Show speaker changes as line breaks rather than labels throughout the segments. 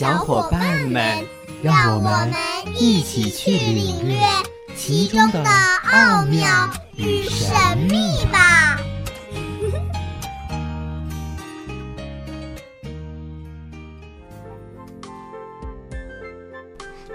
小伙伴们，让我们一起去领略其中的奥妙与神秘吧！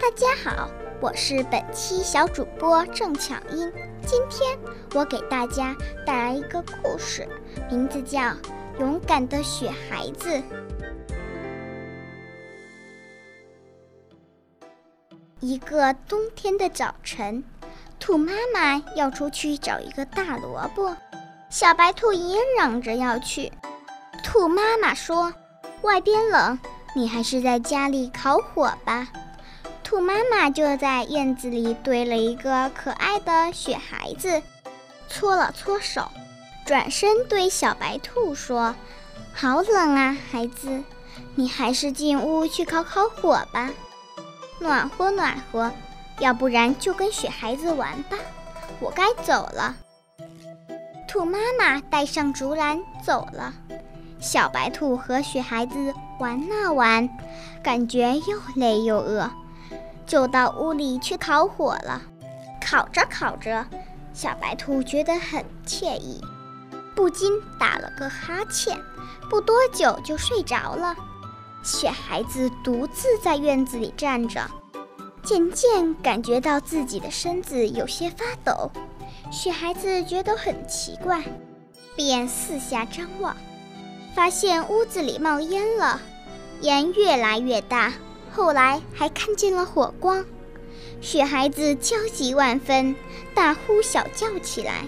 大家好，我是本期小主播郑巧音。今天我给大家带来一个故事，名字叫《勇敢的雪孩子》。一个冬天的早晨，兔妈妈要出去找一个大萝卜，小白兔也嚷着要去。兔妈妈说：“外边冷，你还是在家里烤火吧。”兔妈妈就在院子里堆了一个可爱的雪孩子，搓了搓手，转身对小白兔说：“好冷啊，孩子，你还是进屋去烤烤火吧。”暖和暖和，要不然就跟雪孩子玩吧。我该走了。兔妈妈带上竹篮走了。小白兔和雪孩子玩啊玩，感觉又累又饿，就到屋里去烤火了。烤着烤着，小白兔觉得很惬意，不禁打了个哈欠，不多久就睡着了。雪孩子独自在院子里站着，渐渐感觉到自己的身子有些发抖。雪孩子觉得很奇怪，便四下张望，发现屋子里冒烟了，烟越来越大，后来还看见了火光。雪孩子焦急万分，大呼小叫起来：“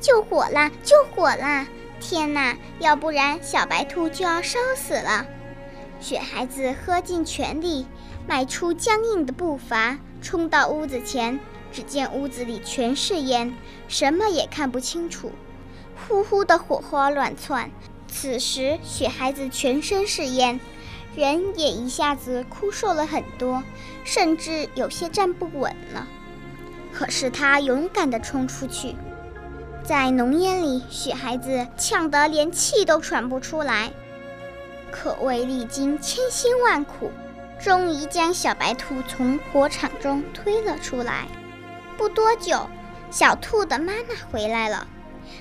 救火啦！救火啦！天哪，要不然小白兔就要烧死了！”雪孩子喝尽全力，迈出僵硬的步伐，冲到屋子前。只见屋子里全是烟，什么也看不清楚，呼呼的火花乱窜。此时，雪孩子全身是烟，人也一下子枯瘦了很多，甚至有些站不稳了。可是他勇敢地冲出去，在浓烟里，雪孩子呛得连气都喘不出来。可谓历经千辛万苦，终于将小白兔从火场中推了出来。不多久，小兔的妈妈回来了，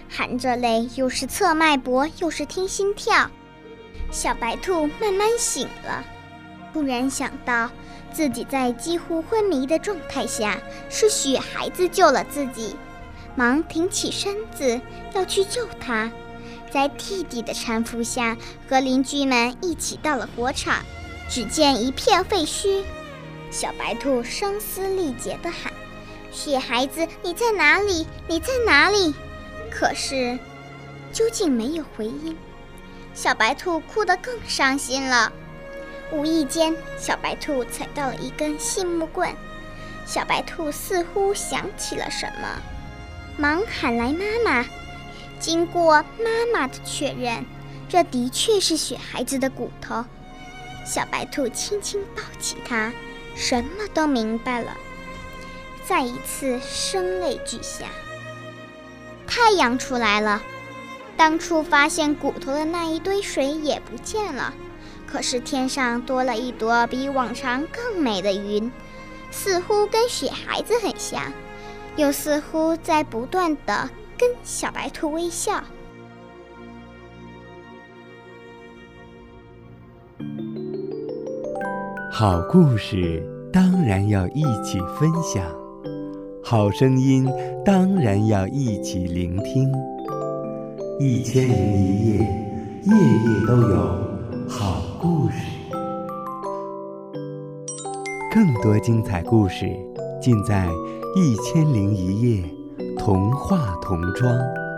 含着泪，又是测脉搏，又是听心跳。小白兔慢慢醒了，突然想到自己在几乎昏迷的状态下，是雪孩子救了自己，忙挺起身子要去救他。在弟弟的搀扶下，和邻居们一起到了火场。只见一片废墟，小白兔声嘶力竭地喊：“雪孩子，你在哪里？你在哪里？”可是，究竟没有回音。小白兔哭得更伤心了。无意间，小白兔踩到了一根细木棍。小白兔似乎想起了什么，忙喊来妈妈。经过妈妈的确认，这的确是雪孩子的骨头。小白兔轻轻抱起它，什么都明白了，再一次声泪俱下。太阳出来了，当初发现骨头的那一堆水也不见了，可是天上多了一朵比往常更美的云，似乎跟雪孩子很像，又似乎在不断的。跟小白兔微笑。
好故事当然要一起分享，好声音当然要一起聆听。一千零一夜，夜夜都有好故事。更多精彩故事尽在《一千零一夜》。童话童装。